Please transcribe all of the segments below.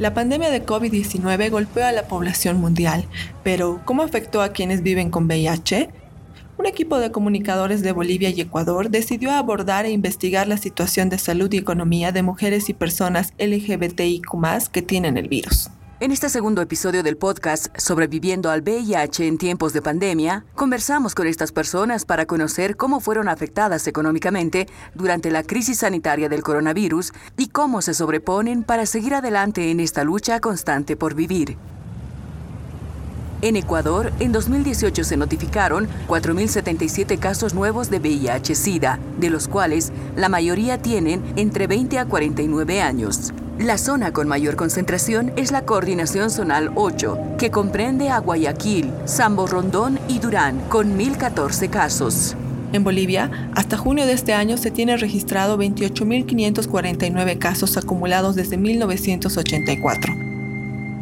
La pandemia de COVID-19 golpeó a la población mundial, pero ¿cómo afectó a quienes viven con VIH? Un equipo de comunicadores de Bolivia y Ecuador decidió abordar e investigar la situación de salud y economía de mujeres y personas LGBTIQ que tienen el virus. En este segundo episodio del podcast Sobreviviendo al VIH en tiempos de pandemia, conversamos con estas personas para conocer cómo fueron afectadas económicamente durante la crisis sanitaria del coronavirus y cómo se sobreponen para seguir adelante en esta lucha constante por vivir. En Ecuador, en 2018 se notificaron 4.077 casos nuevos de VIH-Sida, de los cuales la mayoría tienen entre 20 a 49 años. La zona con mayor concentración es la Coordinación Zonal 8, que comprende a Guayaquil, Sambo Rondón y Durán, con 1.014 casos. En Bolivia, hasta junio de este año se tiene registrado 28.549 casos acumulados desde 1984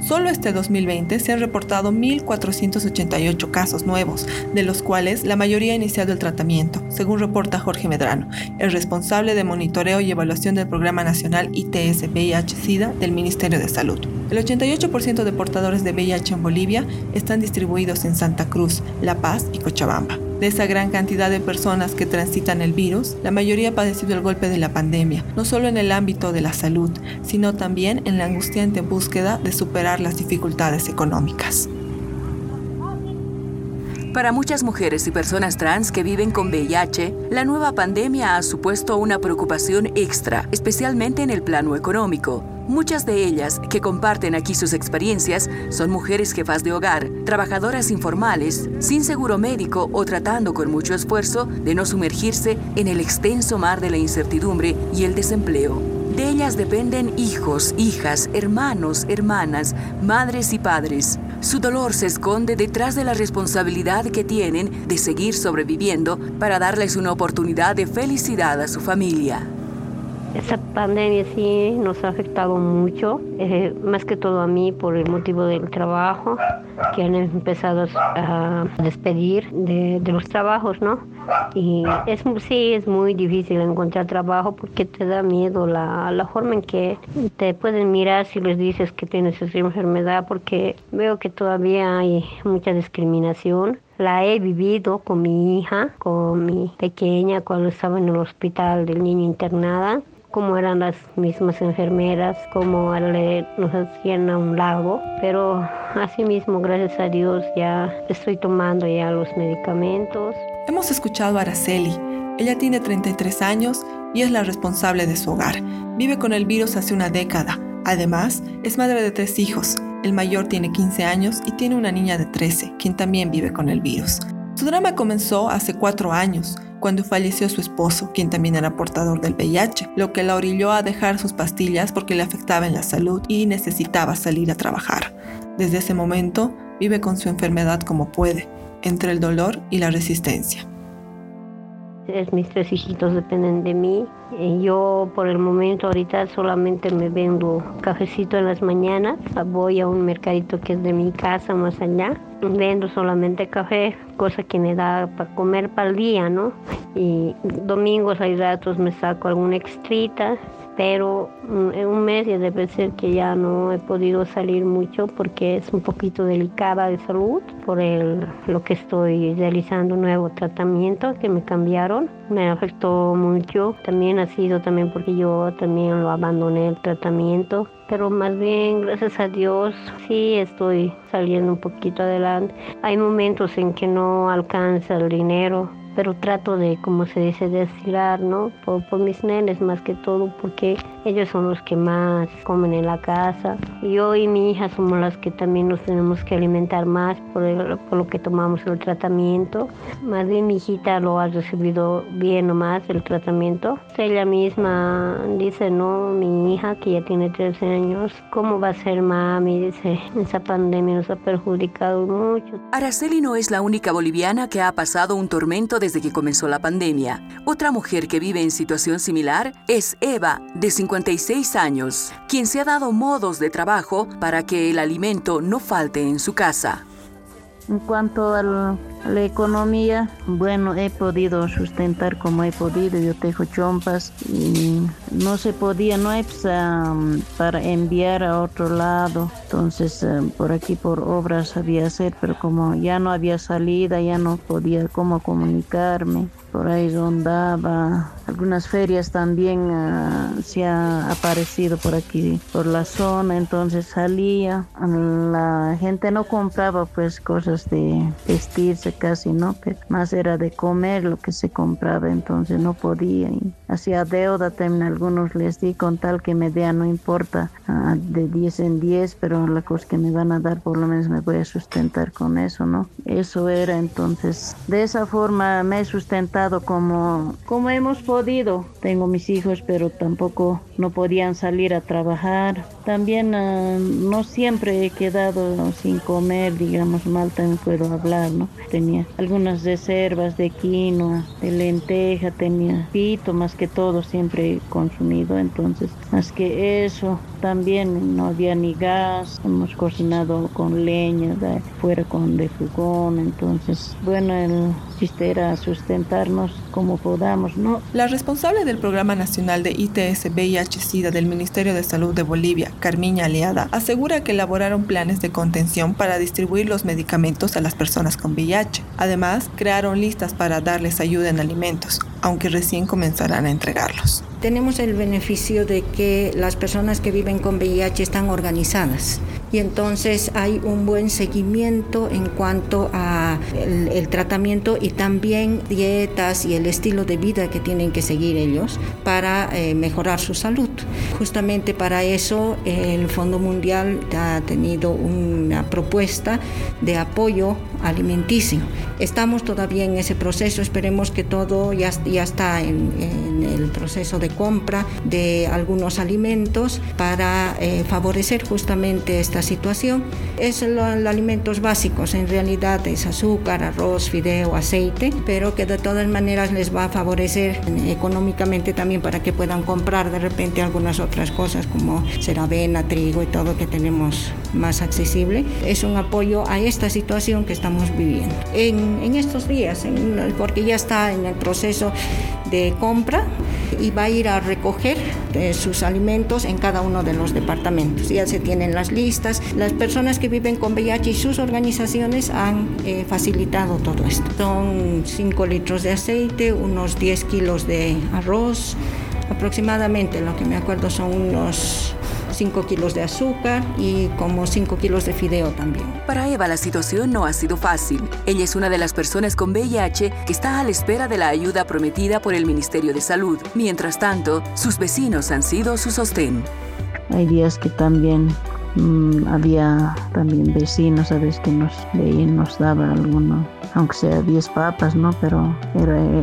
Solo este 2020 se han reportado 1.488 casos nuevos, de los cuales la mayoría ha iniciado el tratamiento, según reporta Jorge Medrano, el responsable de monitoreo y evaluación del Programa Nacional ITS VIH-Sida del Ministerio de Salud. El 88% de portadores de VIH en Bolivia están distribuidos en Santa Cruz, La Paz y Cochabamba. De esa gran cantidad de personas que transitan el virus, la mayoría ha padecido el golpe de la pandemia, no solo en el ámbito de la salud, sino también en la angustiante búsqueda de superar las dificultades económicas. Para muchas mujeres y personas trans que viven con VIH, la nueva pandemia ha supuesto una preocupación extra, especialmente en el plano económico. Muchas de ellas, que comparten aquí sus experiencias, son mujeres jefas de hogar, trabajadoras informales, sin seguro médico o tratando con mucho esfuerzo de no sumergirse en el extenso mar de la incertidumbre y el desempleo. De ellas dependen hijos, hijas, hermanos, hermanas, madres y padres. Su dolor se esconde detrás de la responsabilidad que tienen de seguir sobreviviendo para darles una oportunidad de felicidad a su familia. Esa pandemia sí nos ha afectado mucho, eh, más que todo a mí por el motivo del trabajo, que han empezado a despedir de, los trabajos, ¿no? Y es, sí, es muy difícil encontrar trabajo porque te da miedo la, la forma en que te pueden mirar si les dices que tienes esa enfermedad, porque veo que todavía hay mucha discriminación la he vivido con mi hija, con mi pequeña cuando estaba en el hospital del niño internada cómo eran las mismas enfermeras, cómo nos hacían a un lado, pero asimismo, gracias a Dios, ya estoy tomando ya los medicamentos. Hemos escuchado a Araceli. Ella tiene 33 años y es la responsable de su hogar. Vive con el virus hace una década. Además, es madre de tres hijos. El mayor tiene 15 años y tiene una niña de 13, quien también vive con el virus. Su drama comenzó hace cuatro años cuando falleció su esposo, quien también era portador del VIH, lo que la orilló a dejar sus pastillas porque le afectaba en la salud y necesitaba salir a trabajar. Desde ese momento vive con su enfermedad como puede, entre el dolor y la resistencia. Mis tres hijitos dependen de mí. Yo por el momento ahorita solamente me vendo cafecito en las mañanas. Voy a un mercadito que es de mi casa más allá vendo solamente café, cosa que me da para comer para el día, ¿no? Y domingos hay ratos me saco alguna extrita, pero mm, en un mes ya debe ser que ya no he podido salir mucho porque es un poquito delicada de salud por el, lo que estoy realizando un nuevo tratamiento que me cambiaron. Me afectó mucho, también ha sido también porque yo también lo abandoné el tratamiento pero más bien, gracias a Dios, sí estoy saliendo un poquito adelante. Hay momentos en que no alcanza el dinero, pero trato de, como se dice, de estirar, ¿no? Por, por, mis nenes más que todo, porque ellos son los que más comen en la casa. Yo y mi hija somos las que también nos tenemos que alimentar más por, por lo que tomamos el tratamiento. Más bien mi hijita lo ha recibido bien nomás el tratamiento. Ella misma dice, no, mi hija que ya tiene 13 años, ¿cómo va a ser mami? Dice, esa pandemia nos ha perjudicado mucho. Araceli no es la única boliviana que ha pasado un tormento de desde que comenzó la pandemia. Otra mujer que vive en situación similar es Eva, de 56 años, quien se ha dado modos de trabajo para que el alimento no falte en su casa. En cuanto al, la economía, bueno, he podido sustentar como he podido. Yo tejo chompas y no se podía, no hay pues, para enviar a otro lado. Entonces, por aquí por obras había hacer, pero como ya no había salida, ya no podía cómo comunicarme por ahí rondaba. Algunas ferias también ah, se ha aparecido por aquí, por la zona, entonces salía. La gente no compraba pues cosas de vestirse casi, ¿no? Pero más era de comer lo que se compraba, entonces no podía. Y hacía deuda también, algunos les di con tal que me dea, no importa, ah, de 10 en 10, pero la cosa que me van a dar por lo menos me voy a sustentar con eso, ¿no? Eso era entonces, de esa forma me he sustentado como, como hemos podido. Tengo mis hijos, pero tampoco no podían salir a trabajar. También ah, no siempre he quedado sin comer, digamos, mal también puedo hablar, ¿no? Tenía algunas reservas de quinoa, de lenteja, tenía pito, más que todo siempre he consumido, entonces, más que eso, también no había ni gas, hemos cocinado con leña, fuera con de fogón, entonces, bueno, el chiste era sustentarnos como podamos, ¿no? La responsable del Programa Nacional de ITS VIH-Sida del Ministerio de Salud de Bolivia, Carmiña Aliada, asegura que elaboraron planes de contención para distribuir los medicamentos a las personas con VIH. Además, crearon listas para darles ayuda en alimentos, aunque recién comenzarán a entregarlos. Tenemos el beneficio de que las personas que viven con VIH están organizadas y entonces hay un buen seguimiento en cuanto a el, tratamiento y también dietas y el estilo de vida que tienen que seguir ellos para eh, mejorar su salud. Justamente para eso el Fondo Mundial ha tenido una propuesta de apoyo alimenticio. Estamos todavía en ese proceso, esperemos que todo ya, ya está en, el proceso de compra de algunos alimentos para eh, favorecer justamente esta situación. Es los alimentos básicos, en realidad es azúcar, arroz, fideo, aceite, pero que de todas maneras les va a favorecer económicamente también para que puedan comprar de repente algunas otras cosas como ser avena, trigo y todo que tenemos más accesible. Es un apoyo a esta situación que estamos viviendo. En, en estos días, porque ya está en el proceso de compra y va a ir a recoger eh, sus alimentos en cada uno de los departamentos. Ya se tienen las listas. Las personas que viven con VIH y sus organizaciones han eh, facilitado todo esto. Son 5 litros de aceite, unos 10 kilos de arroz, aproximadamente, lo que me acuerdo son unos 5 kilos de azúcar y como 5 kilos de fideo también. Para Eva la situación no ha sido fácil. Ella es una de las personas con VIH que está a la espera de la ayuda prometida por el Ministerio de Salud. Mientras tanto, sus vecinos han sido su sostén. Hay días que también mm, había también vecinos veces que nos veían, nos daba alguno, aunque sea 10 papas, ¿no? Pero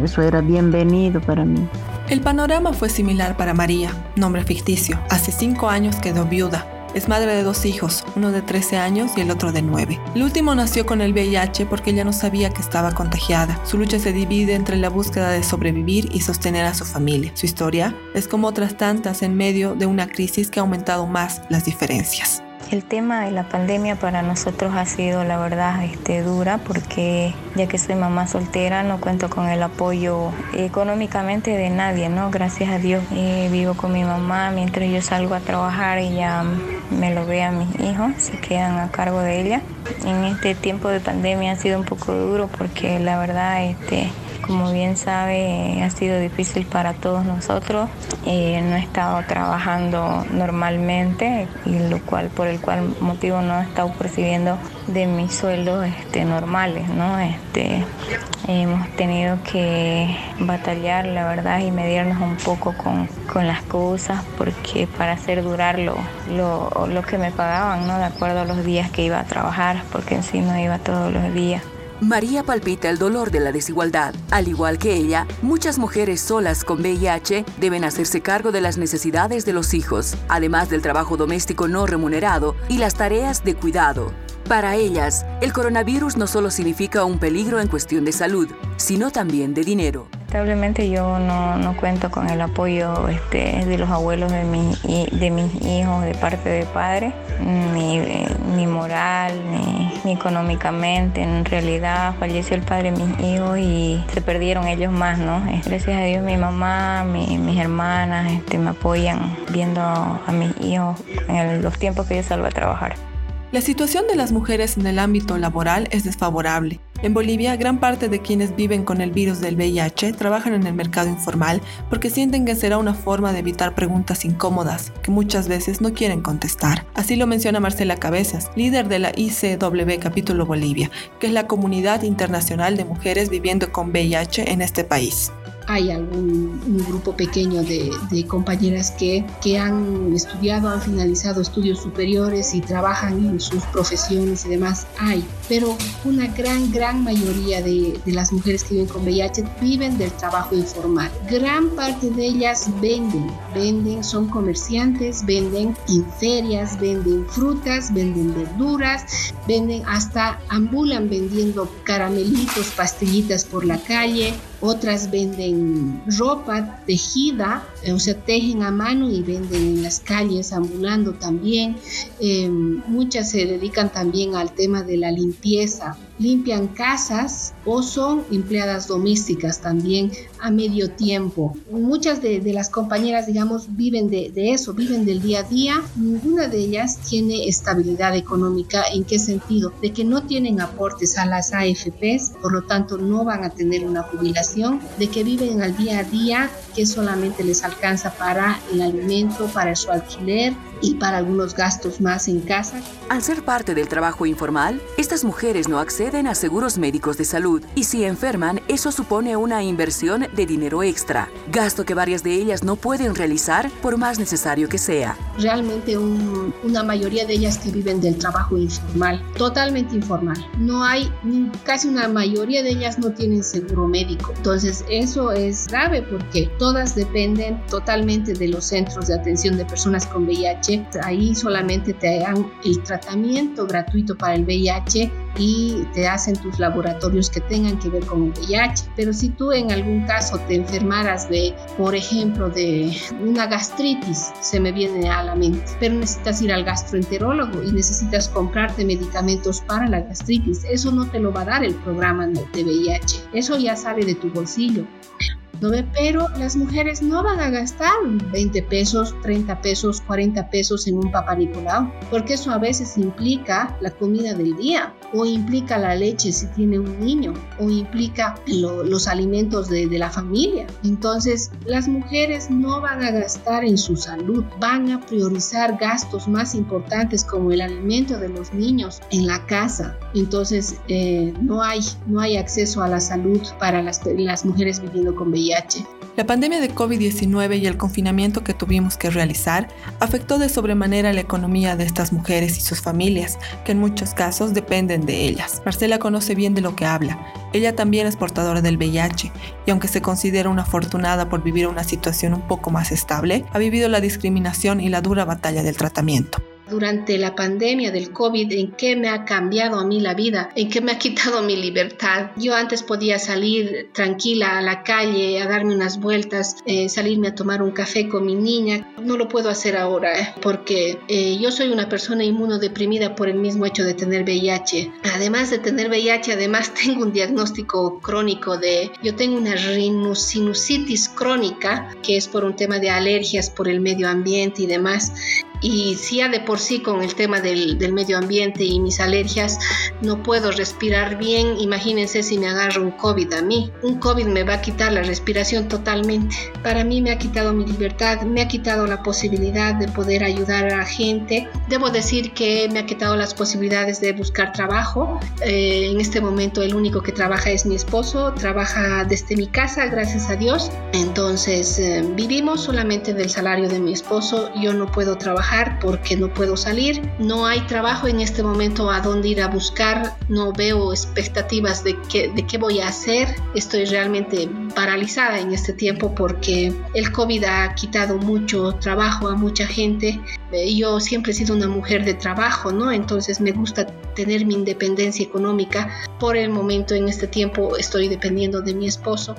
eso era bienvenido para mí. El panorama fue similar para María, nombre ficticio. Hace cinco años quedó viuda. Es madre de dos hijos, uno de 13 años y el otro de 9. El último nació con el VIH porque ella no sabía que estaba contagiada. Su lucha se divide entre la búsqueda de sobrevivir y sostener a su familia. Su historia es como otras tantas en medio de una crisis que ha aumentado más las diferencias. El tema de la pandemia para nosotros ha sido, la verdad, este, dura porque ya que soy mamá soltera no cuento con el apoyo económicamente de nadie, ¿no? Gracias a Dios eh, vivo con mi mamá mientras yo salgo a trabajar ya me lo ve a mis hijos, se quedan a cargo de ella. En este tiempo de pandemia ha sido un poco duro porque la verdad, este, como bien sabe, ha sido difícil para todos nosotros. Eh, no he estado trabajando normalmente y lo cual por el cual motivo no he estado percibiendo de mis sueldos este, normales, ¿no? Este, hemos tenido que batallar, la verdad, y medirnos un poco con, con las cosas porque para hacer durar lo, lo, lo que me pagaban, ¿no? De acuerdo a los días que iba a trabajar, porque en sí no iba todos los días. María palpita el dolor de la desigualdad. Al igual que ella, muchas mujeres solas con VIH deben hacerse cargo de las necesidades de los hijos, además del trabajo doméstico no remunerado y las tareas de cuidado. Para ellas, el coronavirus no solo significa un peligro en cuestión de salud, sino también de dinero lamentablemente yo no, no, cuento con el apoyo este, de los abuelos de, mi, de mis hijos de parte de padre, ni, ni moral, ni, económicamente. En realidad falleció el padre de mis hijos y se perdieron ellos más, ¿no? Gracias a Dios mi mamá, mis hermanas este, me apoyan viendo a mis hijos en los tiempos que yo salgo a trabajar. La situación de las mujeres en el ámbito laboral es desfavorable. En Bolivia, gran parte de quienes viven con el virus del VIH trabajan en el mercado informal porque sienten que será una forma de evitar preguntas incómodas que muchas veces no quieren contestar. Así lo menciona Marcela Cabezas, líder de la ICW Capítulo Bolivia, que es la comunidad internacional de mujeres viviendo con VIH en este país hay algún un grupo pequeño de, compañeras que, que, han estudiado, han finalizado estudios superiores y trabajan en sus profesiones y demás. Hay, pero una gran, gran mayoría de, de las mujeres que viven con VIH viven del trabajo informal. Gran parte de ellas venden, venden, son comerciantes, venden en ferias, venden frutas, venden verduras, venden hasta ambulan vendiendo caramelitos, pastillitas por la calle, otras venden ropa tejida, o sea, tejen a mano y venden en las calles, ambulando también. Eh, muchas se dedican también al tema de la limpieza, limpian casas o son empleadas domésticas también a medio tiempo. Muchas de, las compañeras, digamos, viven de, eso, viven del día a día. Ninguna de ellas tiene estabilidad económica. ¿En qué sentido? De que no tienen aportes a las AFPs, por lo tanto no van a tener una jubilación, de que viven al día a día, que solamente les alcanza para el alimento, para su alquiler y para algunos gastos más en casa. Al ser parte del trabajo informal, estas mujeres no acceden a seguros médicos de salud y si enferman, eso supone una inversión de dinero extra, gasto que varias de ellas no pueden realizar por más necesario que sea. Realmente una mayoría de ellas que viven del trabajo informal, totalmente informal. No hay, casi una mayoría de ellas no tienen seguro médico. Entonces eso es grave porque todas dependen totalmente de los centros de atención de personas con VIH. Ahí solamente te dan el tratamiento gratuito para el VIH y te hacen tus laboratorios que tengan que ver con el VIH. Pero si tú en algún caso te enfermaras de, por ejemplo, de una gastritis, se me viene a la mente, pero necesitas ir al gastroenterólogo y necesitas comprarte medicamentos para la gastritis, eso no te lo va a dar el programa de VIH, eso ya sale de tu bolsillo. Pero las mujeres no van a gastar 20 pesos, 30 pesos, 40 pesos en un papá porque eso a veces implica la comida del día, o implica la leche si tiene un niño, o implica los alimentos de, la familia. Entonces, las mujeres no van a gastar en su salud, van a priorizar gastos más importantes como el alimento de los niños en la casa. Entonces, eh, no, hay, no hay acceso a la salud para las, mujeres viviendo con La pandemia de COVID-19 y el confinamiento que tuvimos que realizar afectó de sobremanera la economía de estas mujeres y sus familias, que en muchos casos dependen de ellas. Marcela conoce bien de lo que habla. Ella también es portadora del VIH y aunque se considera una afortunada por vivir una situación un poco más estable, ha vivido la discriminación y la dura batalla del tratamiento durante la pandemia del COVID, en qué me ha cambiado a mí la vida, en qué me ha quitado mi libertad. Yo antes podía salir tranquila a la calle, a darme unas vueltas, eh, salirme a tomar un café con mi niña. No lo puedo hacer ahora eh, porque eh, yo soy una persona inmunodeprimida por el mismo hecho de tener VIH. Además de tener VIH, además tengo un diagnóstico crónico de, yo tengo una rhinosinusitis crónica, que es por un tema de alergias por el medio ambiente y demás y si ya de por sí con el tema del, del, medio ambiente y mis alergias no puedo respirar bien, imagínense si me agarro un COVID a mí. Un COVID me va a quitar la respiración totalmente. Para mí me ha quitado mi libertad, me ha quitado la posibilidad de poder ayudar a la gente. Debo decir que me ha quitado las posibilidades de buscar trabajo. Eh, en este momento el único que trabaja es mi esposo, trabaja desde mi casa, gracias a Dios. Entonces eh, vivimos solamente del salario de mi esposo, yo no puedo trabajar porque no puedo salir. No hay trabajo en este momento a dónde ir a buscar. No veo expectativas de qué, de qué voy a hacer. Estoy realmente paralizada en este tiempo porque el COVID ha quitado mucho trabajo a mucha gente. Eh, yo siempre he sido una mujer de trabajo, ¿no? Entonces me gusta tener mi independencia económica. Por el momento en este tiempo estoy dependiendo de mi esposo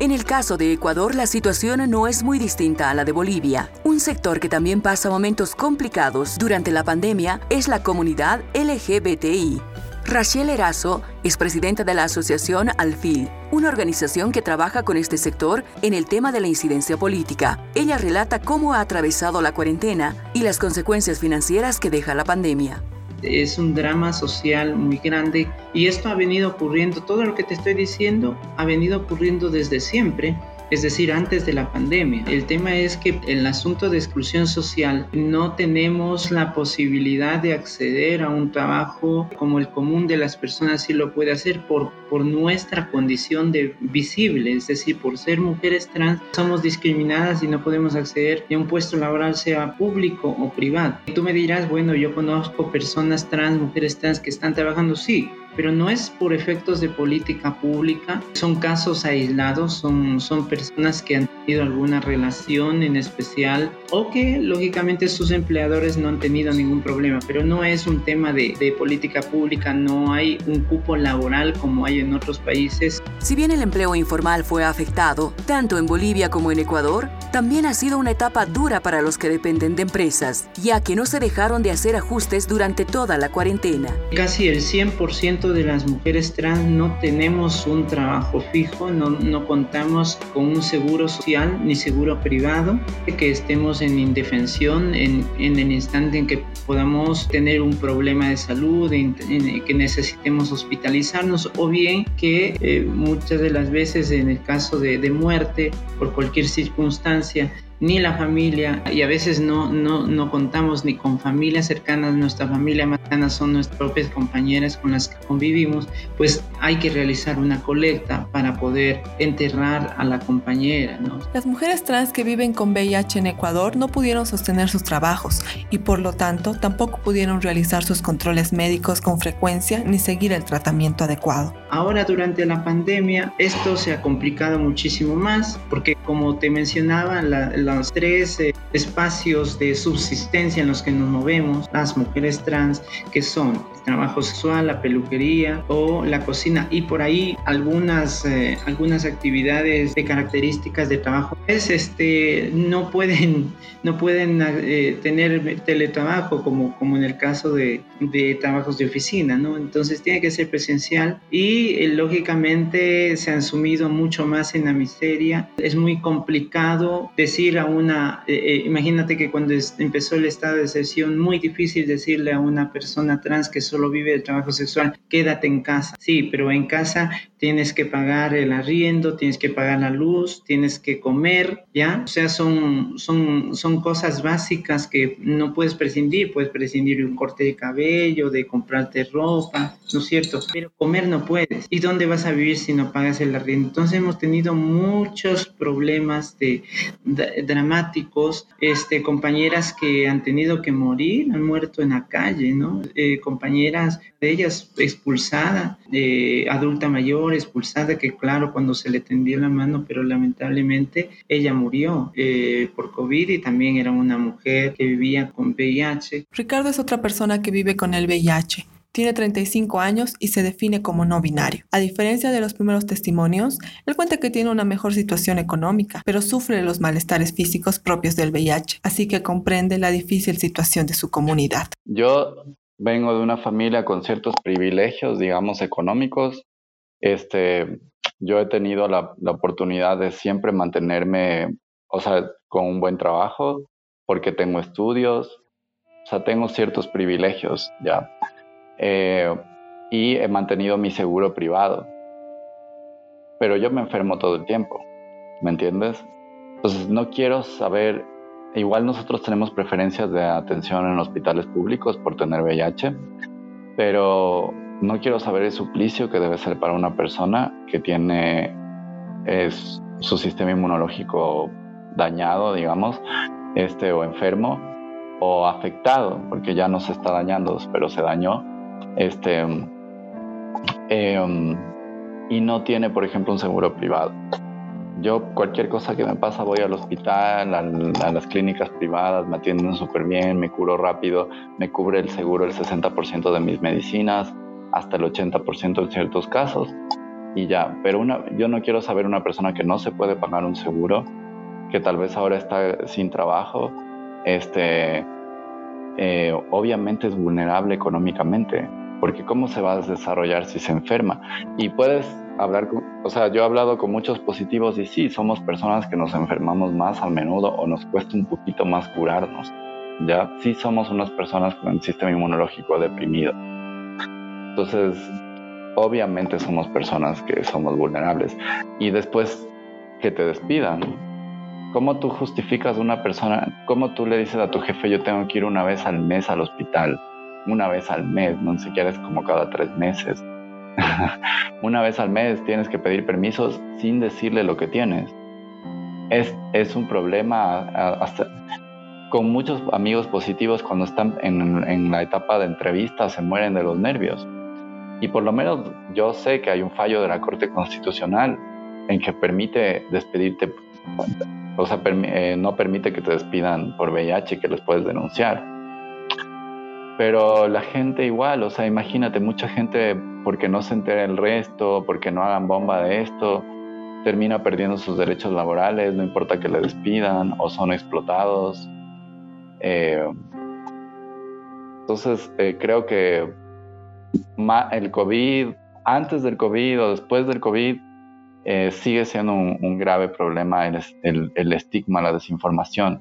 En el caso de Ecuador, la situación no es muy distinta a la de Bolivia. Un sector que también pasa momentos complicados durante la pandemia es la comunidad LGBTI. Rachel Erazo es presidenta de la asociación Alfil, una organización que trabaja con este sector en el tema de la incidencia política. Ella relata cómo ha atravesado la cuarentena y las consecuencias financieras que deja la pandemia es un drama social muy grande y esto ha venido ocurriendo, todo lo que te estoy diciendo ha venido ocurriendo desde siempre es decir, antes de la pandemia. El tema es que en el asunto de exclusión social no tenemos la posibilidad de acceder a un trabajo como el común de las personas si lo puede hacer por, por nuestra condición de visible, es decir, por ser mujeres trans somos discriminadas y no podemos acceder a un puesto laboral sea público o privado. Y tú me dirás, bueno, yo conozco personas trans, mujeres trans que están trabajando, sí, pero no es por efectos de política pública, son casos aislados, son, son personas que han tenido alguna relación en especial o que lógicamente sus empleadores no han tenido ningún problema, pero no es un tema de, de política pública, no hay un cupo laboral como hay en otros países. Si bien el empleo informal fue afectado, tanto en Bolivia como en Ecuador, también ha sido una etapa dura para los que dependen de empresas, ya que no se dejaron de hacer ajustes durante toda la cuarentena. Casi el 100% de las mujeres trans no tenemos un trabajo fijo, no, no contamos con un seguro social ni seguro privado, que estemos en indefensión en, en el instante en que podamos tener un problema de salud, en, que necesitemos hospitalizarnos o bien que eh, muchas de las veces en el caso de, de muerte por cualquier circunstancia ni la familia, y a veces no, no, no contamos ni con familias cercanas, nuestra familia más cercana son nuestras propias compañeras con las que convivimos, pues hay que realizar una colecta para poder enterrar a la compañera. ¿no? Las mujeres trans que viven con VIH en Ecuador no pudieron sostener sus trabajos y por lo tanto tampoco pudieron realizar sus controles médicos con frecuencia ni seguir el tratamiento adecuado. Ahora durante la pandemia esto se ha complicado muchísimo más porque como te mencionaba, la, los tres eh, espacios de subsistencia en los que nos movemos, las mujeres trans, que son trabajo sexual, la peluquería o la cocina y por ahí algunas, eh, algunas actividades de características de trabajo es, este, no pueden, no pueden eh, tener teletrabajo como, como en el caso de, de, trabajos de oficina, ¿no? Entonces tiene que ser presencial y eh, lógicamente se han sumido mucho más en la miseria. Es muy complicado decir a una, imagínate que cuando empezó el estado de excepción, muy difícil decirle a una persona trans que solo vive el trabajo sexual, quédate en casa. Sí, pero en casa tienes que pagar el arriendo, tienes que pagar la luz, tienes que comer, ¿ya? O sea, son, son, son cosas básicas que no puedes prescindir, puedes prescindir de un corte de cabello, de comprarte ropa, ¿no es cierto? Pero comer no puedes. ¿Y dónde vas a vivir si no pagas el arriendo? Entonces hemos tenido muchos problemas de, dramáticos, este, compañeras que han tenido que morir, han muerto en la calle, ¿no? Eh, compañeras de ellas expulsada, adulta mayor, expulsada, que claro, cuando se le tendió la mano, pero lamentablemente ella murió eh, por COVID y también era una mujer que vivía con VIH. Ricardo es otra persona que vive con el VIH. Tiene 35 años y se define como no binario. A diferencia de los primeros testimonios, él cuenta que tiene una mejor situación económica, pero sufre los malestares físicos propios del VIH, así que comprende la difícil situación de su comunidad. Yo vengo de una familia con ciertos privilegios, digamos, económicos. Este, yo he tenido la, la, oportunidad de siempre mantenerme, o sea, con un buen trabajo, porque tengo estudios, o sea, tengo ciertos privilegios, ya. Eh, y he mantenido mi seguro privado. Pero yo me enfermo todo el tiempo, ¿me entiendes? Entonces, no quiero saber Igual nosotros tenemos preferencias de atención en hospitales públicos por tener VIH, pero no quiero saber el suplicio que debe ser para una persona que tiene es, su sistema inmunológico dañado, digamos, este, o enfermo, o afectado, porque ya no se está dañando, pero se dañó, este, em, y no tiene, por ejemplo, un seguro privado. Yo cualquier cosa que me pasa voy al hospital, a, las clínicas privadas, me atienden súper bien, me curo rápido, me cubre el seguro el 60% de mis medicinas, hasta el 80% en ciertos casos. y ya. Pero una, yo no quiero saber una persona que no se puede pagar un seguro, que tal vez ahora está sin trabajo, este, eh, obviamente es vulnerable económicamente, porque ¿cómo se va a desarrollar si se enferma? Y puedes hablar con, o sea, yo he hablado con muchos positivos y sí, somos personas que nos enfermamos más a menudo o nos cuesta un poquito más curarnos, ¿ya? Sí somos unas personas con el sistema inmunológico deprimido. Entonces, obviamente somos personas que somos vulnerables. Y después que te despidan, ¿cómo tú justificas a una persona? ¿Cómo tú le dices a tu jefe, yo tengo que ir una vez al mes al hospital? Una vez al mes, no qué es como cada tres meses. una vez al mes tienes que pedir permisos sin decirle lo que tienes. Es, es un problema hasta con muchos amigos positivos cuando están en, en la etapa de entrevista se mueren de los nervios y por lo menos yo sé que hay un fallo de la Corte Constitucional en que permite despedirte, o sea, eh, no permite que te despidan por VIH, que les puedes denunciar. Pero la gente igual, o sea, imagínate, mucha gente porque no se entera el resto, porque no hagan bomba de esto, termina perdiendo sus derechos laborales, no importa que le despidan o son explotados. Eh, entonces, eh, creo que el COVID, antes del COVID o después del COVID, eh, sigue siendo un, grave problema el, estigma, la desinformación,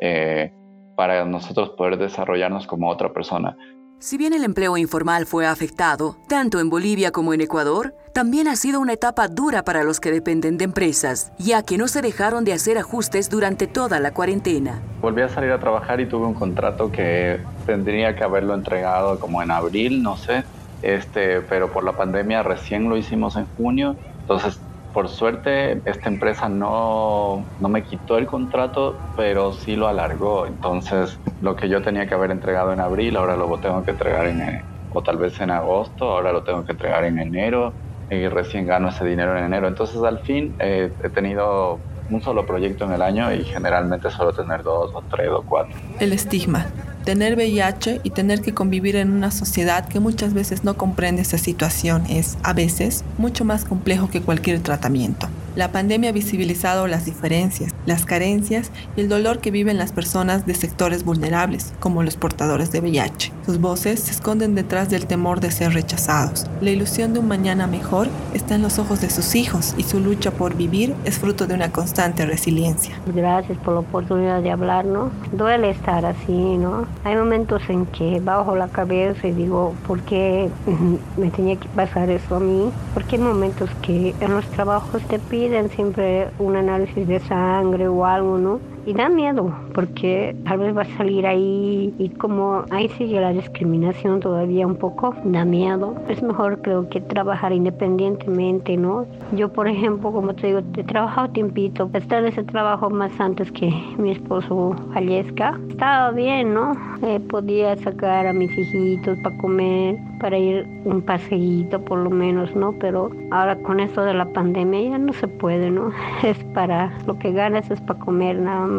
eh, para nosotros poder desarrollarnos como otra persona. Si bien el empleo informal fue afectado, tanto en Bolivia como en Ecuador, también ha sido una etapa dura para los que dependen de empresas, ya que no se dejaron de hacer ajustes durante toda la cuarentena. Volví a salir a trabajar y tuve un contrato que tendría que haberlo entregado como en abril, no sé, este, pero por la pandemia recién lo hicimos en junio, entonces por suerte esta empresa no, no, me quitó el contrato, pero sí lo alargó. Entonces lo que yo tenía que haber entregado en abril, ahora lo tengo que entregar en, o tal vez en agosto, ahora lo tengo que entregar en enero y recién gano ese dinero en enero. Entonces al fin eh, he tenido un solo proyecto en el año y generalmente solo tener dos o tres o cuatro. El estigma Tener VIH y tener que convivir en una sociedad que muchas veces no comprende esa situación es, a veces, mucho más complejo que cualquier tratamiento. La pandemia ha visibilizado las diferencias, las carencias y el dolor que viven las personas de sectores vulnerables, como los portadores de VIH. Sus voces se esconden detrás del temor de ser rechazados. La ilusión de un mañana mejor está en los ojos de sus hijos y su lucha por vivir es fruto de una constante resiliencia. Gracias por la oportunidad de hablar, ¿no? Duele estar así, ¿no? Hay momentos en que bajo la cabeza y digo, ¿por qué me tenía que pasar eso a mí? Porque hay momentos que en los trabajos te piden piden siempre un análisis de sangre o algo, ¿no? Y da miedo, porque tal vez va a salir ahí y como ahí sigue la discriminación todavía un poco, da miedo. Es mejor creo que trabajar independientemente, ¿no? Yo, por ejemplo, como te digo, he trabajado tiempito, estar en ese trabajo más antes que mi esposo fallezca. Estaba bien, ¿no? Eh, podía sacar a mis hijitos para comer, para ir un paseíto por lo menos, ¿no? Pero ahora con esto de la pandemia ya no se puede, ¿no? Es para, lo que ganas es para comer nada más.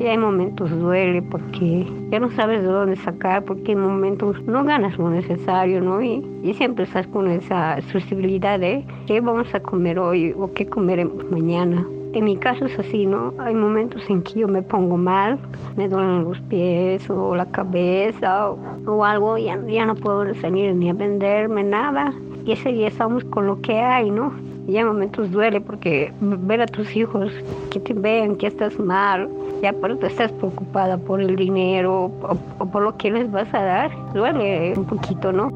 Y hay momentos duele porque ya no sabes de dónde sacar, porque hay momentos no ganas lo necesario, ¿no? Y, siempre estás con esa sensibilidad de qué vamos a comer hoy o qué comeremos mañana. En mi caso es así, ¿no? Hay momentos en que yo me pongo mal, me duelen los pies o la cabeza o, algo, ya, ya no puedo salir ni a venderme nada. Y ese día estamos con lo que hay, ¿no? Y hay momentos duele porque ver a tus hijos que te vean que estás mal, ya por eso estás preocupada por el dinero o, o por lo que les vas a dar, duele un poquito, ¿no?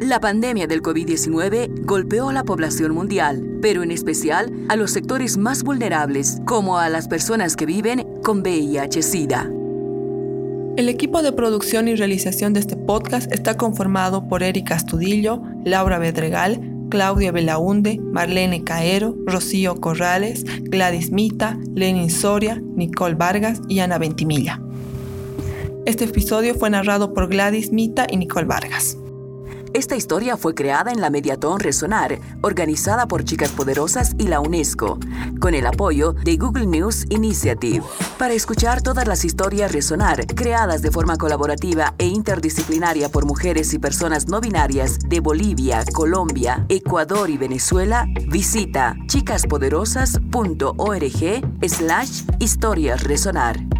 La pandemia del COVID-19 golpeó a la población mundial, pero en especial a los sectores más vulnerables, como a las personas que viven con VIH-Sida. El equipo de producción y realización de este podcast está conformado por Erika Astudillo, Laura Bedregal, Claudia Belaunde, Marlene Caero, Rocío Corrales, Gladys Mita, Lenin Soria, Nicole Vargas y Ana Ventimilla. Este episodio fue narrado por Gladys Mita y Nicole Vargas. Esta historia fue creada en la Mediatón Resonar, organizada por Chicas Poderosas y la UNESCO, con el apoyo de Google News Initiative. Para escuchar todas las historias Resonar, creadas de forma colaborativa e interdisciplinaria por mujeres y personas no binarias de Bolivia, Colombia, Ecuador y Venezuela, visita chicaspoderosas.org slash historias resonar.